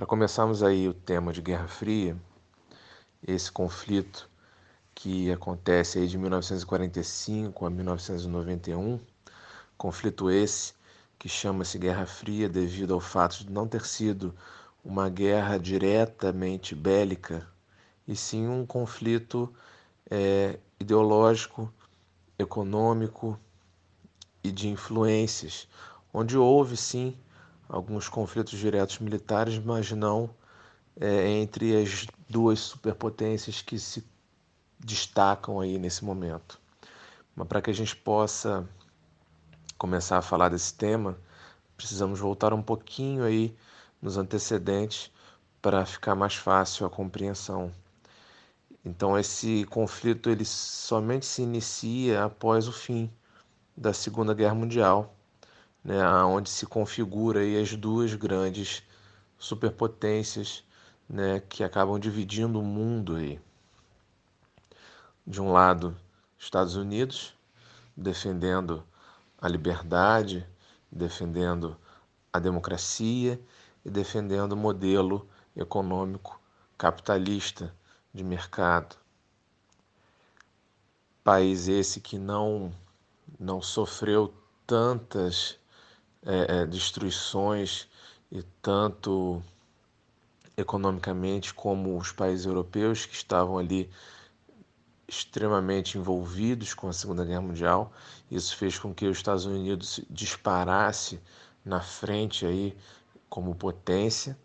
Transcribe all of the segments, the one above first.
Para começarmos aí o tema de Guerra Fria, esse conflito que acontece aí de 1945 a 1991, conflito esse que chama-se Guerra Fria devido ao fato de não ter sido uma guerra diretamente bélica, e sim um conflito é, ideológico, econômico e de influências, onde houve sim alguns conflitos diretos militares, mas não é, entre as duas superpotências que se destacam aí nesse momento. Mas para que a gente possa começar a falar desse tema, precisamos voltar um pouquinho aí nos antecedentes para ficar mais fácil a compreensão. Então esse conflito ele somente se inicia após o fim da Segunda Guerra Mundial, né, onde se configura aí as duas grandes superpotências né, que acabam dividindo o mundo aí. De um lado, Estados Unidos defendendo a liberdade, defendendo a democracia e defendendo o modelo econômico capitalista de mercado. País esse que não, não sofreu tantas é, é, destruições e tanto economicamente como os países europeus que estavam ali extremamente envolvidos com a Segunda Guerra Mundial. Isso fez com que os Estados Unidos disparasse na frente aí como potência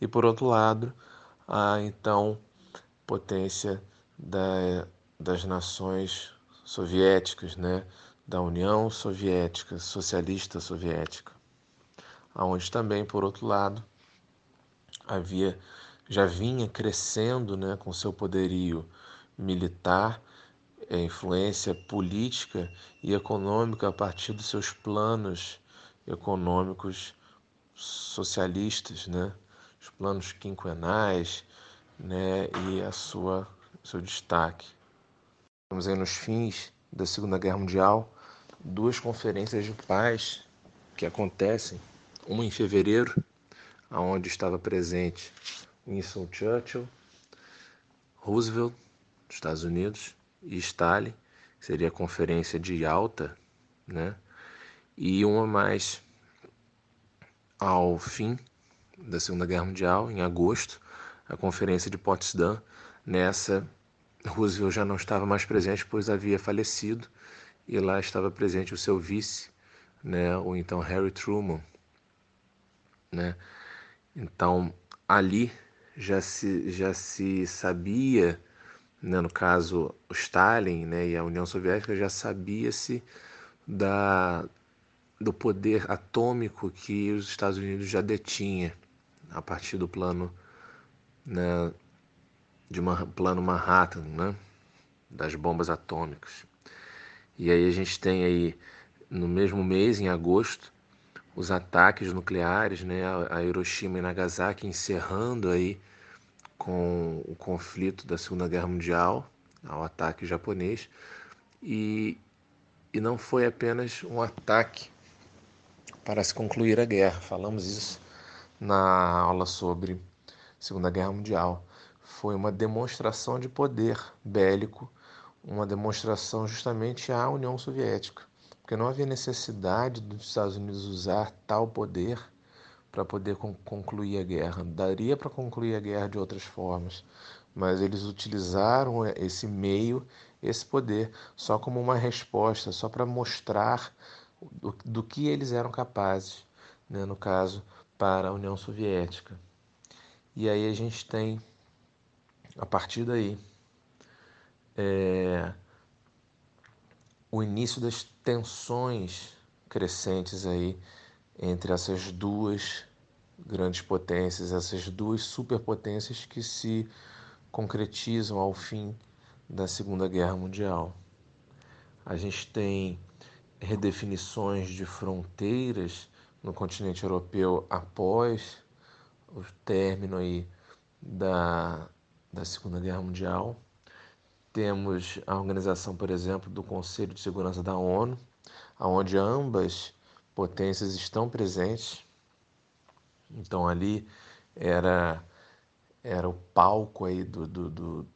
e por outro lado a então potência da, das nações soviéticas, né, da União Soviética, Socialista Soviética, aonde também por outro lado havia já vinha crescendo, né, com seu poderio militar, é, influência política e econômica a partir dos seus planos econômicos socialistas, né? os planos quinquenais né? e a sua seu destaque. Estamos aí nos fins da Segunda Guerra Mundial, duas conferências de paz que acontecem, uma em fevereiro, aonde estava presente Winston Churchill, Roosevelt, dos Estados Unidos, e Stalin, que seria a conferência de Yalta, né? E uma mais ao fim da Segunda Guerra Mundial, em agosto, a Conferência de Potsdam. Nessa, Roosevelt já não estava mais presente, pois havia falecido, e lá estava presente o seu vice, né, então Harry Truman. Né? Então, ali já se, já se sabia, né, no caso, Stalin né, e a União Soviética já sabia-se da, do poder atômico que os Estados Unidos já detinha a partir do plano né, de uma, plano Manhattan, né, das bombas atômicas. E aí a gente tem aí no mesmo mês, em agosto, os ataques nucleares, né, a Hiroshima e Nagasaki encerrando aí com o conflito da Segunda Guerra Mundial, ao ataque japonês, e, e não foi apenas um ataque para se concluir a guerra. Falamos isso na aula sobre Segunda Guerra Mundial. Foi uma demonstração de poder bélico, uma demonstração justamente à União Soviética, porque não havia necessidade dos Estados Unidos usar tal poder para poder concluir a guerra. Daria para concluir a guerra de outras formas, mas eles utilizaram esse meio, esse poder, só como uma resposta, só para mostrar do, do que eles eram capazes, né, no caso, para a União Soviética. E aí a gente tem, a partir daí, é, o início das tensões crescentes aí entre essas duas grandes potências, essas duas superpotências que se concretizam ao fim da Segunda Guerra Mundial. A gente tem redefinições de fronteiras no continente europeu após o término aí da, da Segunda Guerra Mundial. Temos a organização, por exemplo, do Conselho de Segurança da ONU, onde ambas potências estão presentes. Então ali era era o palco aí do, do, do,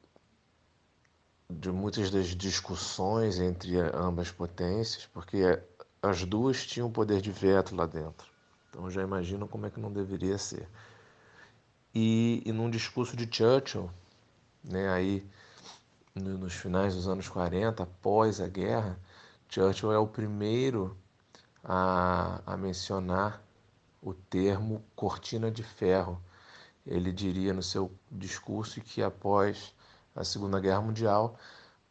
de muitas das discussões entre ambas potências, porque as duas tinham poder de veto lá dentro. Então já imaginam como é que não deveria ser. E, e num discurso de Churchill, né, aí no, nos finais dos anos 40, após a guerra, Churchill é o primeiro a, a mencionar o termo cortina de ferro. Ele diria no seu discurso que após a Segunda Guerra Mundial,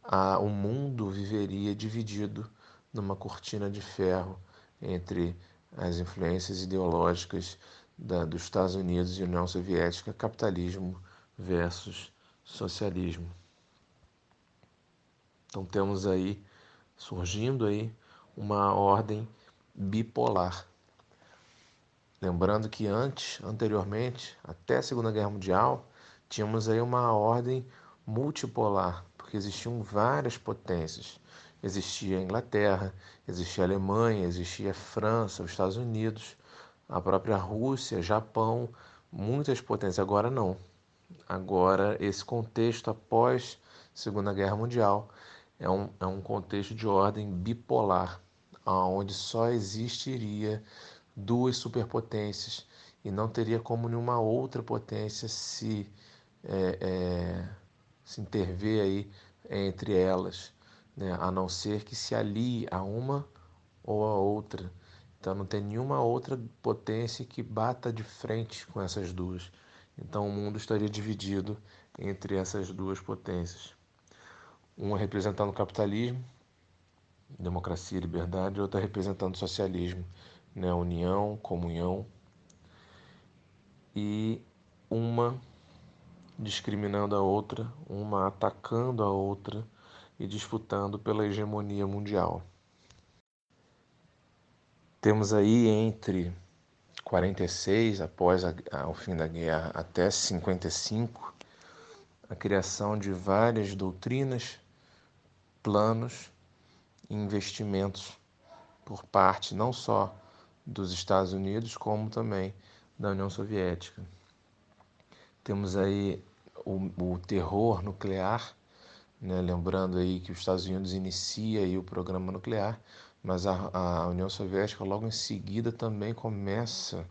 a, o mundo viveria dividido numa cortina de ferro entre as influências ideológicas da, dos Estados Unidos e União Soviética, capitalismo versus socialismo. Então temos aí surgindo aí uma ordem bipolar. Lembrando que antes, anteriormente, até a Segunda Guerra Mundial, tínhamos aí uma ordem multipolar, porque existiam várias potências. Existia a Inglaterra, existia a Alemanha, existia a França, os Estados Unidos, a própria Rússia, Japão, muitas potências. Agora não. Agora esse contexto após Segunda Guerra Mundial é um, é um contexto de ordem bipolar, onde só existiria duas superpotências e não teria como nenhuma outra potência se é, é, se interver aí entre elas, né? a não ser que se alie a uma ou a outra. Então não tem nenhuma outra potência que bata de frente com essas duas. Então o mundo estaria dividido entre essas duas potências. Uma representando o capitalismo, democracia e liberdade, e outra representando o socialismo, né? união, comunhão. E uma discriminando a outra, uma atacando a outra e disputando pela hegemonia mundial. Temos aí entre 46, após a, a, o fim da guerra, até 55, a criação de várias doutrinas, planos e investimentos por parte não só dos Estados Unidos, como também da União Soviética. Temos aí o, o terror nuclear, né? lembrando aí que os Estados Unidos inicia o programa nuclear, mas a, a União Soviética logo em seguida também começa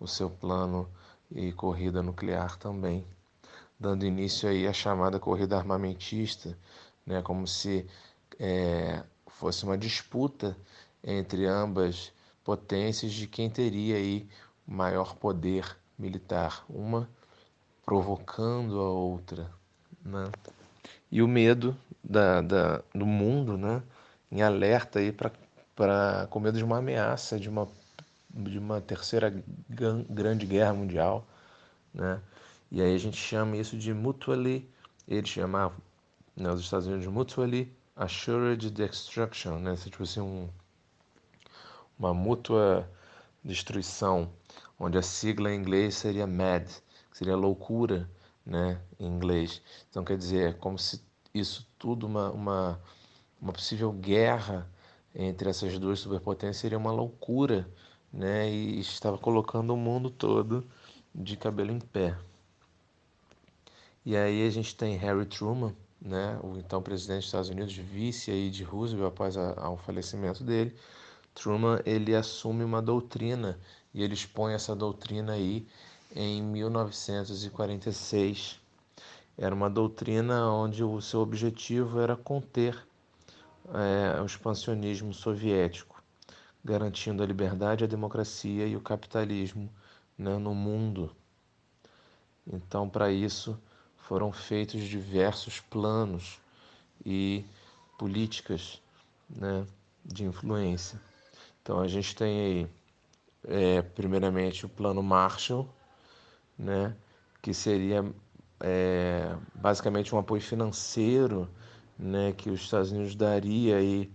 o seu plano e corrida nuclear também, dando início aí à chamada corrida armamentista, né? como se é, fosse uma disputa entre ambas potências de quem teria aí maior poder militar. Uma provocando a outra, né? E o medo da, da, do mundo, né? Em alerta aí para com medo de uma ameaça, de uma, de uma terceira grande guerra mundial, né? E aí a gente chama isso de mutually, eles chamavam, né, os Estados Unidos, mutually assured destruction, né? Tipo assim, um, uma mútua destruição, onde a sigla em inglês seria MAD, que seria loucura, né, em inglês. Então, quer dizer, é como se isso tudo, uma, uma, uma possível guerra entre essas duas superpotências seria uma loucura, né, e estava colocando o mundo todo de cabelo em pé. E aí a gente tem Harry Truman, né, o então presidente dos Estados Unidos, vice aí de Roosevelt após o falecimento dele. Truman ele assume uma doutrina e ele expõe essa doutrina aí em 1946. Era uma doutrina onde o seu objetivo era conter é, o expansionismo soviético, garantindo a liberdade, a democracia e o capitalismo né, no mundo. Então, para isso, foram feitos diversos planos e políticas né, de influência. Então, a gente tem aí, é, primeiramente, o Plano Marshall, né, que seria é, basicamente um apoio financeiro né, que os Estados Unidos daria aí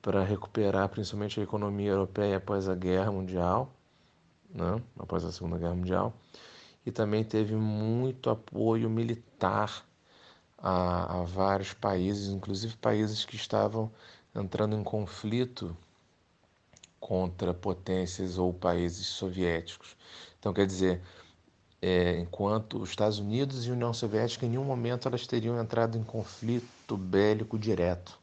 para recuperar principalmente a economia europeia após a Guerra Mundial, né, após a Segunda Guerra Mundial, e também teve muito apoio militar a, a vários países, inclusive países que estavam entrando em conflito contra potências ou países soviéticos. Então, quer dizer, é, enquanto os Estados Unidos e a União Soviética em nenhum momento elas teriam entrado em conflito bélico direto,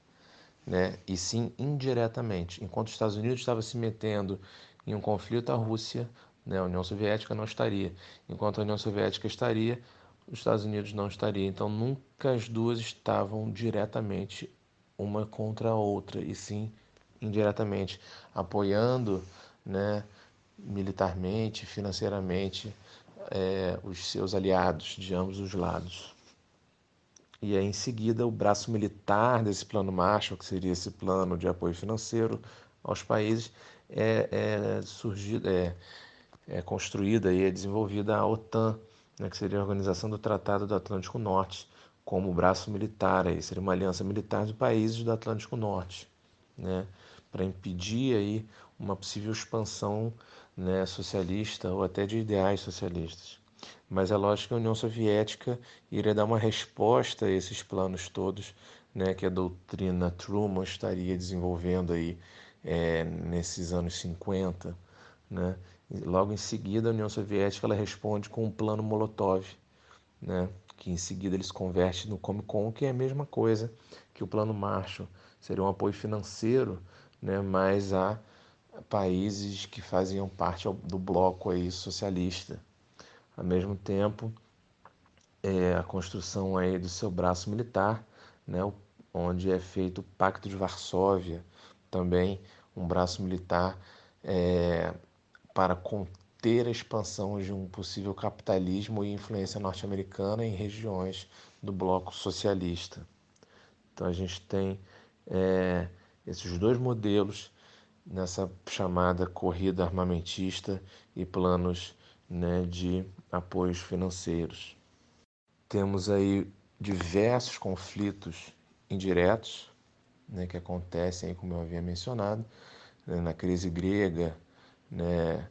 né? E sim indiretamente. Enquanto os Estados Unidos estavam se metendo em um conflito, a Rússia, né, a União Soviética não estaria. Enquanto a União Soviética estaria, os Estados Unidos não estaria. Então nunca as duas estavam diretamente uma contra a outra, e sim indiretamente apoiando, né, militarmente, financeiramente é, os seus aliados de ambos os lados. E aí, em seguida, o braço militar desse plano Marshall, que seria esse plano de apoio financeiro aos países, é, é, é, é construída e é desenvolvida a OTAN, né, que seria a Organização do Tratado do Atlântico Norte, como braço militar, aí, seria uma aliança militar de países do Atlântico Norte, né, para impedir aí uma possível expansão né, socialista ou até de ideais socialistas. Mas é lógico que a União Soviética iria dar uma resposta a esses planos todos, né, que a doutrina Truman estaria desenvolvendo aí é, nesses anos 50, né? Logo em seguida, a União Soviética ela responde com o plano Molotov, né? que em seguida eles converte no Comecon, que é a mesma coisa que o plano Marshall. Seria um apoio financeiro, né? mas a países que faziam parte do bloco aí socialista. Ao mesmo tempo, é, a construção aí do seu braço militar, né? onde é feito o Pacto de Varsóvia, também um braço militar é, para conter a expansão de um possível capitalismo e influência norte-americana em regiões do bloco socialista. Então a gente tem é, esses dois modelos nessa chamada corrida armamentista e planos né, de apoios financeiros. Temos aí diversos conflitos indiretos né, que acontecem, como eu havia mencionado, né, na crise grega, né?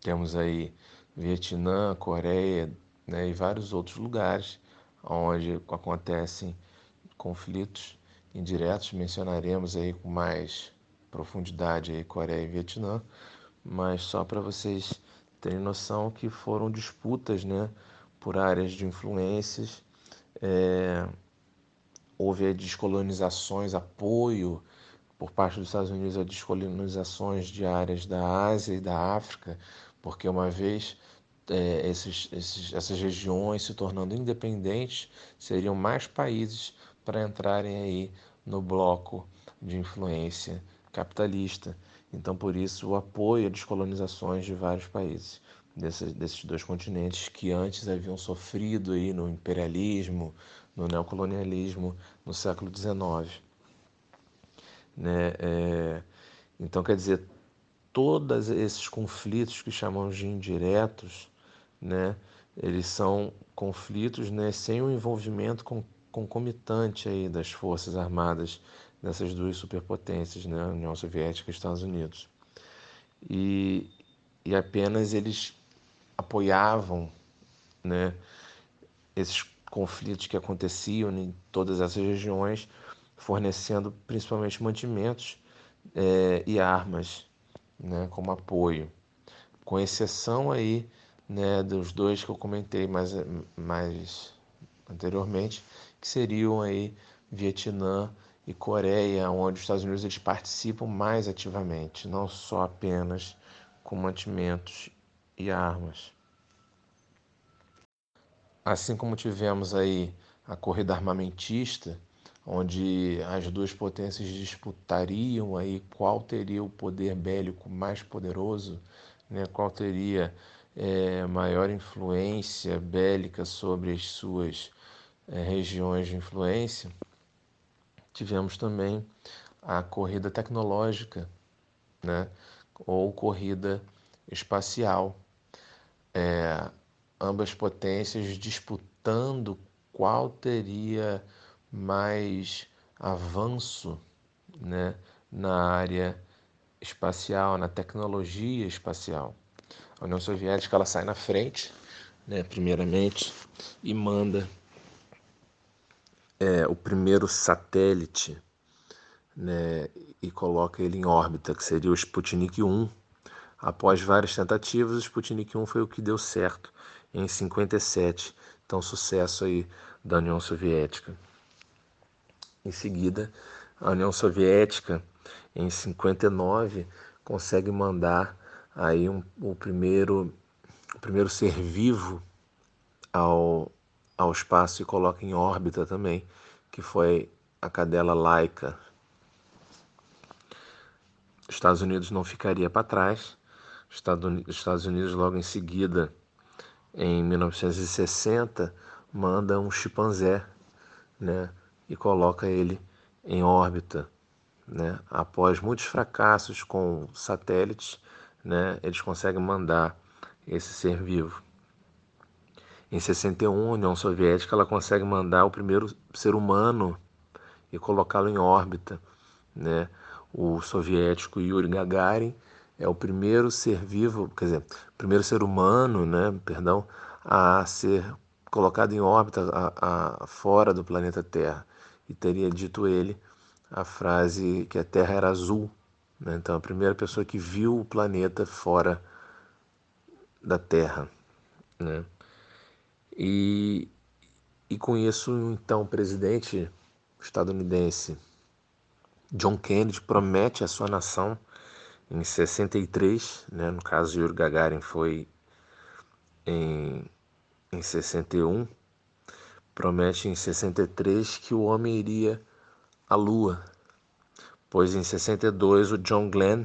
Temos aí Vietnã, Coreia né? e vários outros lugares onde acontecem conflitos indiretos. Mencionaremos aí com mais profundidade aí Coreia e Vietnã, mas só para vocês terem noção que foram disputas né? por áreas de influências. É... houve descolonizações, apoio por parte dos Estados Unidos a descolonizações de áreas da Ásia e da África, porque uma vez é, esses, esses, essas regiões se tornando independentes, seriam mais países para entrarem aí no bloco de influência capitalista. Então, por isso, o apoio a descolonizações de vários países desses, desses dois continentes que antes haviam sofrido aí no imperialismo, no neocolonialismo no século XIX. Né? É, então, quer dizer, todos esses conflitos que chamamos de indiretos, né, eles são conflitos né, sem o envolvimento com, concomitante aí das forças armadas dessas duas superpotências, né, União Soviética e Estados Unidos. E, e apenas eles apoiavam né, esses conflitos que aconteciam em todas essas regiões fornecendo principalmente mantimentos é, e armas né, como apoio, com exceção aí né, dos dois que eu comentei mais, mais anteriormente, que seriam aí Vietnã e Coreia, onde os Estados Unidos eles participam mais ativamente, não só apenas com mantimentos e armas. Assim como tivemos aí a corrida armamentista, onde as duas potências disputariam aí qual teria o poder bélico mais poderoso, né? qual teria é, maior influência bélica sobre as suas é, regiões de influência. Tivemos também a corrida tecnológica, né? ou corrida espacial. É, ambas potências disputando qual teria mais avanço né, na área espacial, na tecnologia espacial. A União Soviética ela sai na frente, né, primeiramente, e manda é, o primeiro satélite né, e coloca ele em órbita, que seria o Sputnik 1, Após várias tentativas, o Sputnik 1 foi o que deu certo em 57, então sucesso aí da União Soviética. Em seguida, a União Soviética, em 59, consegue mandar aí um, o primeiro o primeiro ser vivo ao, ao espaço e coloca em órbita também, que foi a cadela Laika. Estados Unidos não ficaria para trás. Estados Unidos logo em seguida, em 1960, manda um chimpanzé, né, e coloca ele em órbita, né? Após muitos fracassos com satélites, né, eles conseguem mandar esse ser vivo. Em 61, a União Soviética ela consegue mandar o primeiro ser humano e colocá-lo em órbita, né? O soviético Yuri Gagarin é o primeiro ser vivo, quer dizer, primeiro ser humano, né, perdão, a ser colocado em órbita a, a, fora do planeta Terra. E teria dito ele a frase que a Terra era azul. Né? Então, a primeira pessoa que viu o planeta fora da Terra. Né? E, e isso, então, o presidente estadunidense John Kennedy promete à sua nação em 63, né? no caso Yuri Gagarin foi em, em 61, promete em 63 que o homem iria à Lua, pois em 62 o John Glenn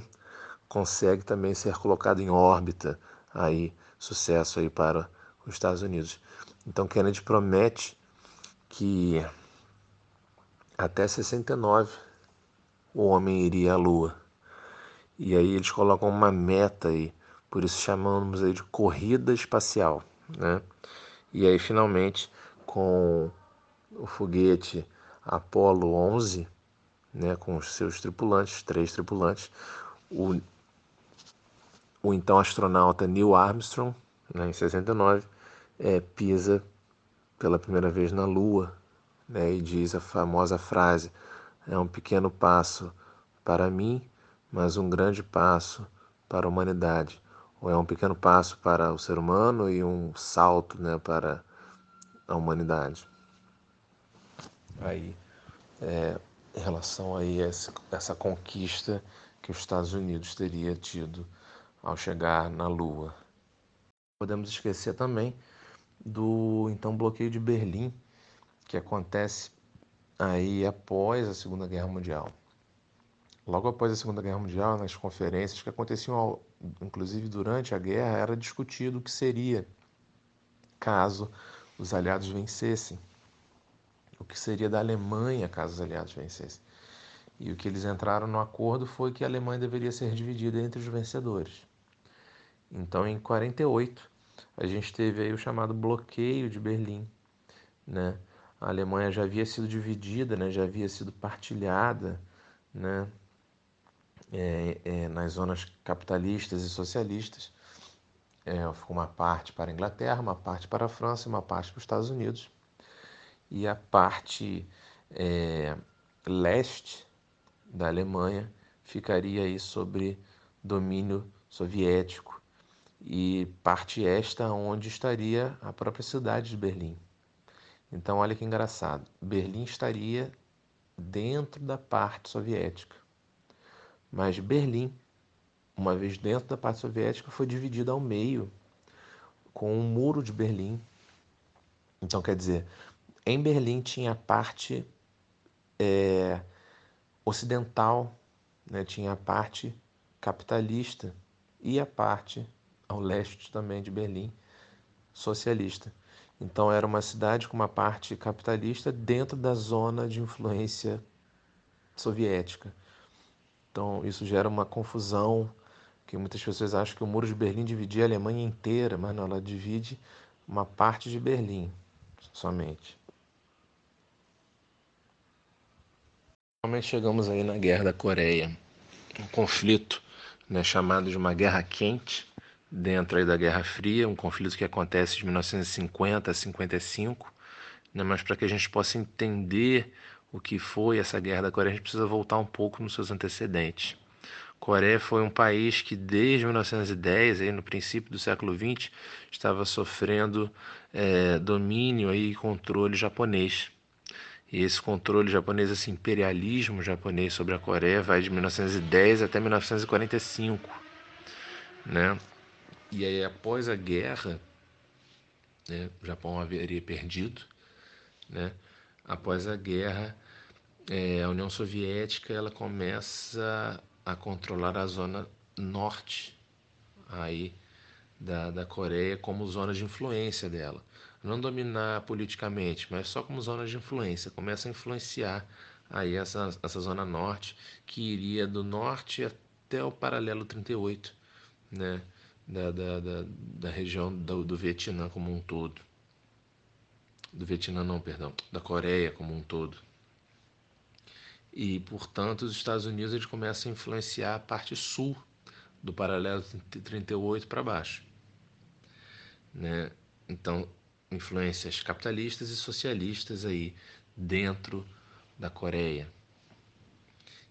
consegue também ser colocado em órbita aí sucesso aí para os Estados Unidos. Então Kennedy promete que até 69 o homem iria à Lua. E aí eles colocam uma meta aí, por isso chamamos aí de corrida espacial, né? E aí finalmente com o foguete Apollo 11, né, com os seus tripulantes, três tripulantes, o o então astronauta Neil Armstrong, né, em 69, é, pisa pela primeira vez na Lua né, e diz a famosa frase: é um pequeno passo para mim, mas um grande passo para a humanidade. Ou é um pequeno passo para o ser humano e um salto né, para a humanidade. Aí, é, em relação a essa conquista que os Estados Unidos teria tido ao chegar na Lua. Podemos esquecer também do então bloqueio de Berlim, que acontece aí após a Segunda Guerra Mundial. Logo após a Segunda Guerra Mundial, nas conferências que aconteciam, inclusive durante a guerra, era discutido o que seria caso os aliados vencessem. O que seria da Alemanha caso os aliados vencessem. E o que eles entraram no acordo foi que a Alemanha deveria ser dividida entre os vencedores. Então, em 48, a gente teve aí o chamado bloqueio de Berlim, né? A Alemanha já havia sido dividida, né? Já havia sido partilhada, né? É, é, nas zonas capitalistas e socialistas. É, uma parte para a Inglaterra, uma parte para a França uma parte para os Estados Unidos. E a parte é, leste da Alemanha ficaria aí sobre domínio soviético e parte esta onde estaria a própria cidade de Berlim. Então, olha que engraçado. Berlim estaria dentro da parte soviética. Mas Berlim, uma vez dentro da parte soviética, foi dividida ao meio com um muro de Berlim. Então, quer dizer, em Berlim tinha a parte é, ocidental, né? tinha a parte capitalista e a parte ao leste também de Berlim, socialista. Então era uma cidade com uma parte capitalista dentro da zona de influência soviética. Então isso gera uma confusão que muitas pessoas acham que o Muro de Berlim dividia a Alemanha inteira, mas não, ela divide uma parte de Berlim somente. Finalmente chegamos aí na Guerra da Coreia, um conflito né, chamado de uma guerra quente, dentro da Guerra Fria, um conflito que acontece de 1950 a 55, né? mas para que a gente possa entender o que foi essa Guerra da Coreia, a gente precisa voltar um pouco nos seus antecedentes. Coreia foi um país que desde 1910, aí no princípio do século 20, estava sofrendo é, domínio e controle japonês. E esse controle japonês, esse imperialismo japonês sobre a Coreia vai de 1910 até 1945, né? E aí após a guerra, né, o Japão haveria perdido, né? Após a guerra, é, a União Soviética ela começa a controlar a zona norte aí da, da Coreia como zona de influência dela. Não dominar politicamente, mas só como zona de influência. Começa a influenciar aí essa, essa zona norte, que iria do norte até o paralelo 38, né? Da, da, da, da região do, do Vietnã como um todo. Do Vietnã não, perdão, da Coreia como um todo e, portanto, os Estados Unidos eles começam a influenciar a parte sul do paralelo 38 para baixo. Né? Então, influências capitalistas e socialistas aí dentro da Coreia.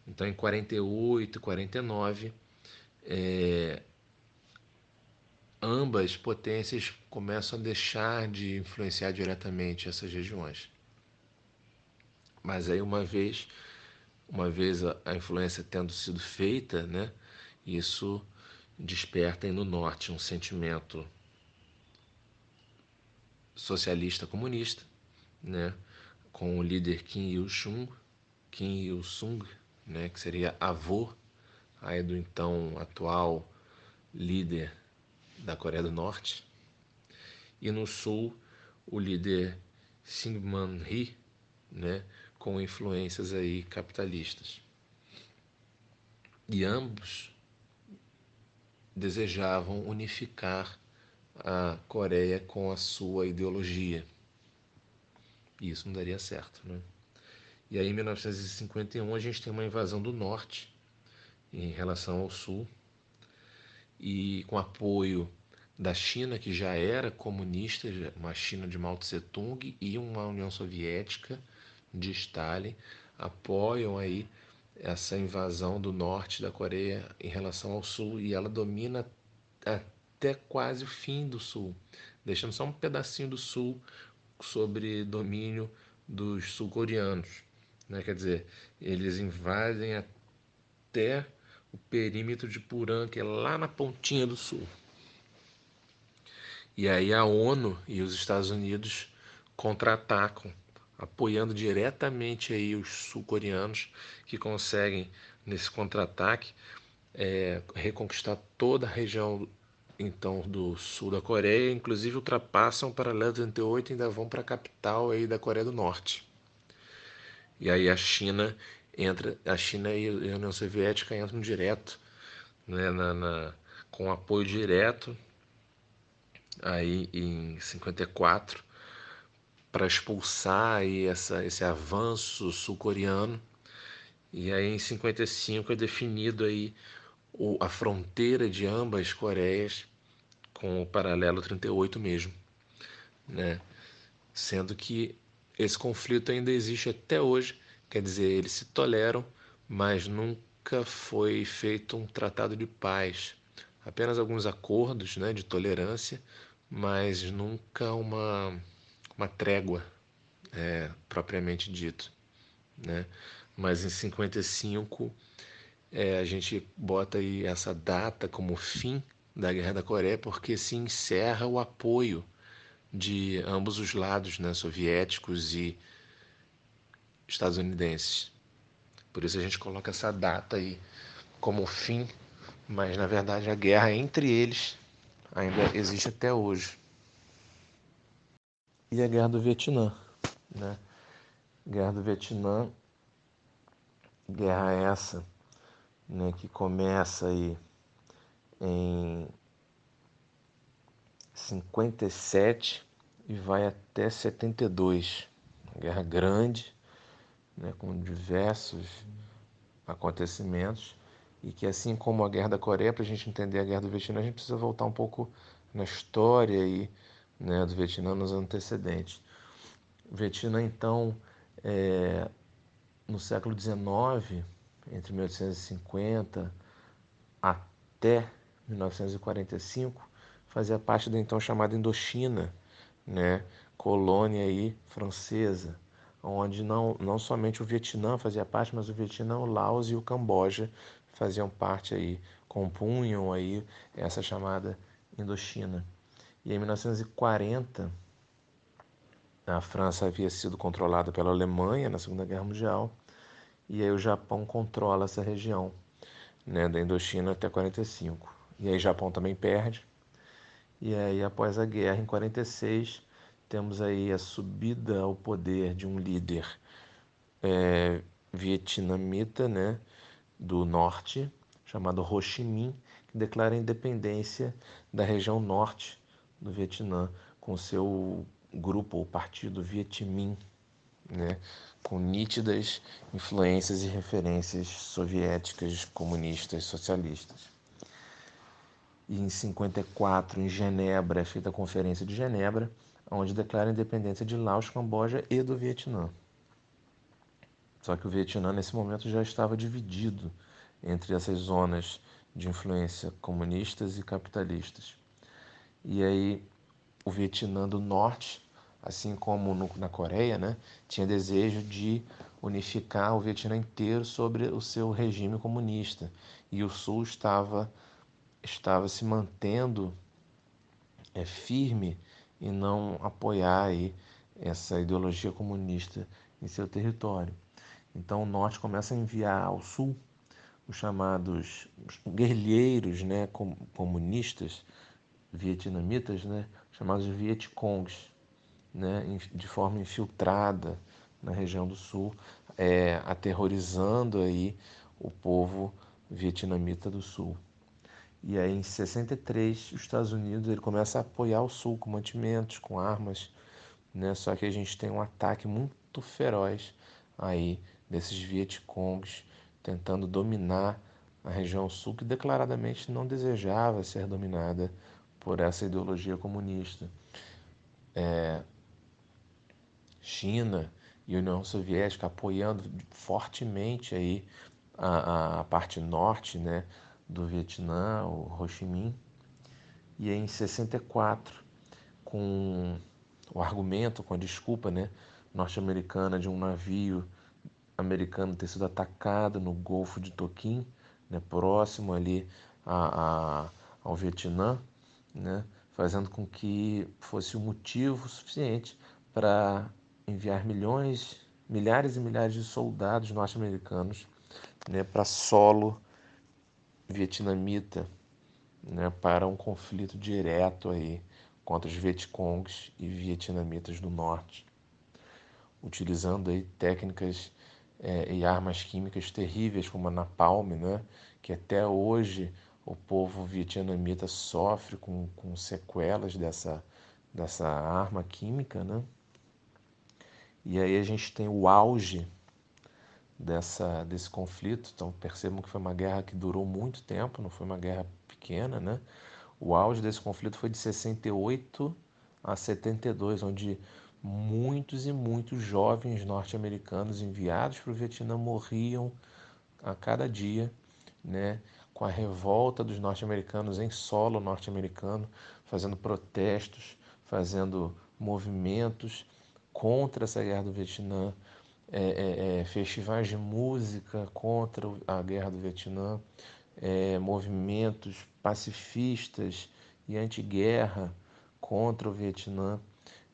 Então, em 48 e 49, é, ambas potências começam a deixar de influenciar diretamente essas regiões. Mas aí, uma vez uma vez a, influência tendo sido feita, né, isso desperta no norte um sentimento socialista comunista, né, com o líder Kim Il-sung, Kim Il-sung, né, que seria avô aí do então atual líder da Coreia do Norte, e no sul o líder Syngman-rhee, né, com influências aí capitalistas. E ambos desejavam unificar a Coreia com a sua ideologia. E isso não daria certo, né? E aí em 1951 a gente tem uma invasão do norte em relação ao sul e com apoio da China, que já era comunista, uma China de Mao Tse Tung e uma União Soviética de Stalin apoiam aí essa invasão do norte da Coreia em relação ao sul e ela domina até quase o fim do sul, deixando só um pedacinho do sul sobre domínio dos sul-coreanos. Né? Quer dizer, eles invadem até o perímetro de Puran, que é lá na pontinha do sul. E aí a ONU e os Estados Unidos contra-atacam apoiando diretamente aí os sul-coreanos que conseguem nesse contra-ataque é, reconquistar toda a região então do sul da Coreia, inclusive ultrapassam o paralelo 38 e ainda vão para a capital aí da Coreia do Norte. E aí a China entra, a China e a União Soviética entram direto, né, na, na com apoio direto aí em 54 para expulsar aí essa, esse avanço sul-coreano. E aí em 55 é definido aí o, a fronteira de ambas Coreias com o paralelo 38 mesmo, né? Sendo que esse conflito ainda existe até hoje, quer dizer, eles se toleram, mas nunca foi feito um tratado de paz. Apenas alguns acordos, né, de tolerância, mas nunca uma uma trégua é, propriamente dito, né? Mas em 55 é, a gente bota aí essa data como fim da Guerra da Coreia porque se encerra o apoio de ambos os lados, né, soviéticos e estadunidenses. Por isso a gente coloca essa data aí como fim, mas na verdade a guerra entre eles ainda existe até hoje e a Guerra do Vietnã. Né? Guerra do Vietnã, guerra essa né, que começa aí em 57 e vai até 72. Guerra grande, né, com diversos acontecimentos e que assim como a Guerra da Coreia, para a gente entender a Guerra do Vietnã, a gente precisa voltar um pouco na história e né, do Vietnã nos antecedentes. O Vietnã, então, é, no século XIX, entre 1850 até 1945 fazia parte da então chamada Indochina, né, colônia aí francesa, onde não, não somente o Vietnã fazia parte, mas o Vietnã, o Laos e o Camboja faziam parte aí, compunham aí essa chamada Indochina. E em 1940, a França havia sido controlada pela Alemanha na Segunda Guerra Mundial, e aí o Japão controla essa região, né, da Indochina até 45. E aí o Japão também perde. E aí após a guerra em 46, temos aí a subida ao poder de um líder é, vietnamita, né, do norte, chamado Ho Chi Minh, que declara a independência da região norte do Vietnã, com seu grupo ou partido Viet Minh, né, com nítidas influências e referências soviéticas, comunistas, socialistas. E em 54, em Genebra, é feita a Conferência de Genebra, onde declara a independência de Laos, Camboja e do Vietnã. Só que o Vietnã, nesse momento, já estava dividido entre essas zonas de influência comunistas e capitalistas. E aí, o Vietnã do Norte, assim como no, na Coreia, né, tinha desejo de unificar o Vietnã inteiro sobre o seu regime comunista. E o Sul estava, estava se mantendo é, firme e não apoiar aí essa ideologia comunista em seu território. Então o norte começa a enviar ao sul os chamados guerrilheiros né, comunistas vietnamitas, né, chamados Vietcongs, né, de forma infiltrada na região do sul, é, aterrorizando aí o povo vietnamita do sul. E aí em 63 os Estados Unidos ele começa a apoiar o Sul com mantimentos, com armas, né? Só que a gente tem um ataque muito feroz aí desses Vietcongs tentando dominar a região sul que declaradamente não desejava ser dominada por essa ideologia comunista. É, China e União Soviética apoiando fortemente aí a, a parte norte, né, do Vietnã, o Ho Chi Minh, e em 64, com o argumento, com a desculpa né, norte-americana de um navio americano ter sido atacado no Golfo de Tonkin, né, próximo ali a, a, ao Vietnã, né, fazendo com que fosse um motivo suficiente para enviar milhões, milhares e milhares de soldados norte-americanos né, para solo vietnamita né, para um conflito direto aí contra os Vietcongs e vietnamitas do norte, utilizando aí técnicas é, e armas químicas terríveis como a napalm, né, que até hoje o povo vietnamita sofre com, com sequelas dessa, dessa arma química, né? E aí a gente tem o auge dessa, desse conflito. Então percebam que foi uma guerra que durou muito tempo, não foi uma guerra pequena, né? O auge desse conflito foi de 68 a 72, onde muitos e muitos jovens norte-americanos enviados para o Vietnã morriam a cada dia, né? Com a revolta dos norte-americanos em solo norte-americano, fazendo protestos, fazendo movimentos contra essa guerra do Vietnã, é, é, é, festivais de música contra a guerra do Vietnã, é, movimentos pacifistas e anti-guerra contra o Vietnã,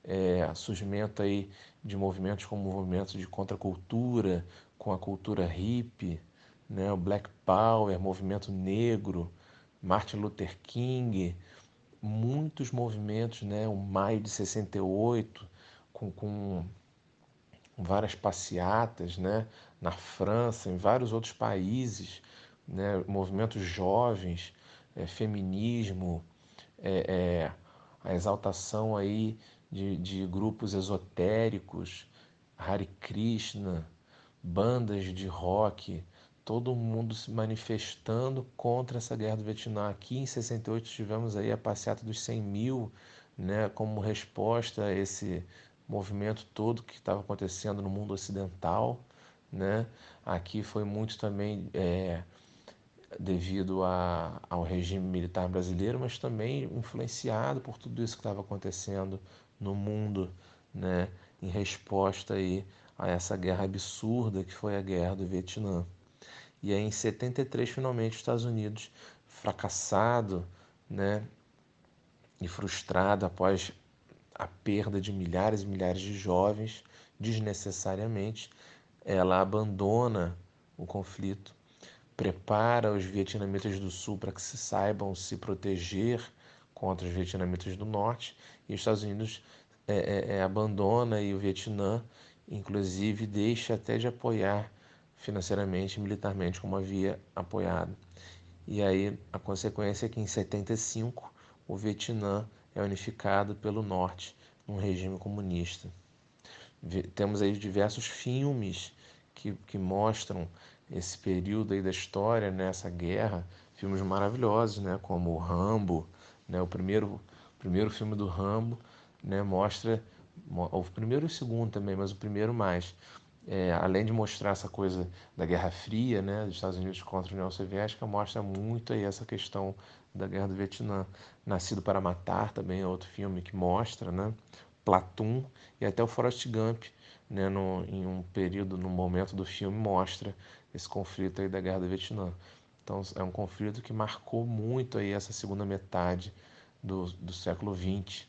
é, surgimento aí de movimentos como movimentos de contracultura, com a cultura hippie, né, o Black Power, movimento negro, Martin Luther King, muitos movimentos, né, o Maio de 68, com, com várias passeatas né, na França, em vários outros países, né, movimentos jovens, é, feminismo, é, é, a exaltação aí de, de grupos esotéricos, Hare Krishna, bandas de rock, todo mundo se manifestando contra essa guerra do Vietnã. Aqui em 68 tivemos aí a passeata dos 100 mil, né, como resposta a esse movimento todo que estava acontecendo no mundo ocidental, né? Aqui foi muito também é, devido a, ao regime militar brasileiro, mas também influenciado por tudo isso que estava acontecendo no mundo, né, em resposta aí a essa guerra absurda que foi a guerra do Vietnã. E aí em 73 finalmente os Estados Unidos, fracassado, né, e frustrado após a perda de milhares e milhares de jovens desnecessariamente, ela abandona o conflito prepara os vietnamitas do sul para que se saibam se proteger contra os vietnamitas do norte e os Estados Unidos é, é, é, abandona e o Vietnã inclusive deixa até de apoiar financeiramente e militarmente como havia apoiado. E aí a consequência é que em 75 o Vietnã é unificado pelo norte num regime comunista. Temos aí diversos filmes que, que mostram esse período aí da história, nessa né, guerra, filmes maravilhosos, né, como o Rambo, né, o primeiro, primeiro filme do Rambo, né, mostra o primeiro e o segundo também, mas o primeiro mais, é, além de mostrar essa coisa da Guerra Fria, né, dos Estados Unidos contra a União Soviética, mostra muito aí essa questão da Guerra do Vietnã. Nascido para Matar também é outro filme que mostra, né, Platoon e até o Forrest Gump, né, no, em um período, no momento do filme, mostra esse conflito aí da Guerra do Vietnã. Então é um conflito que marcou muito aí essa segunda metade do, do século XX,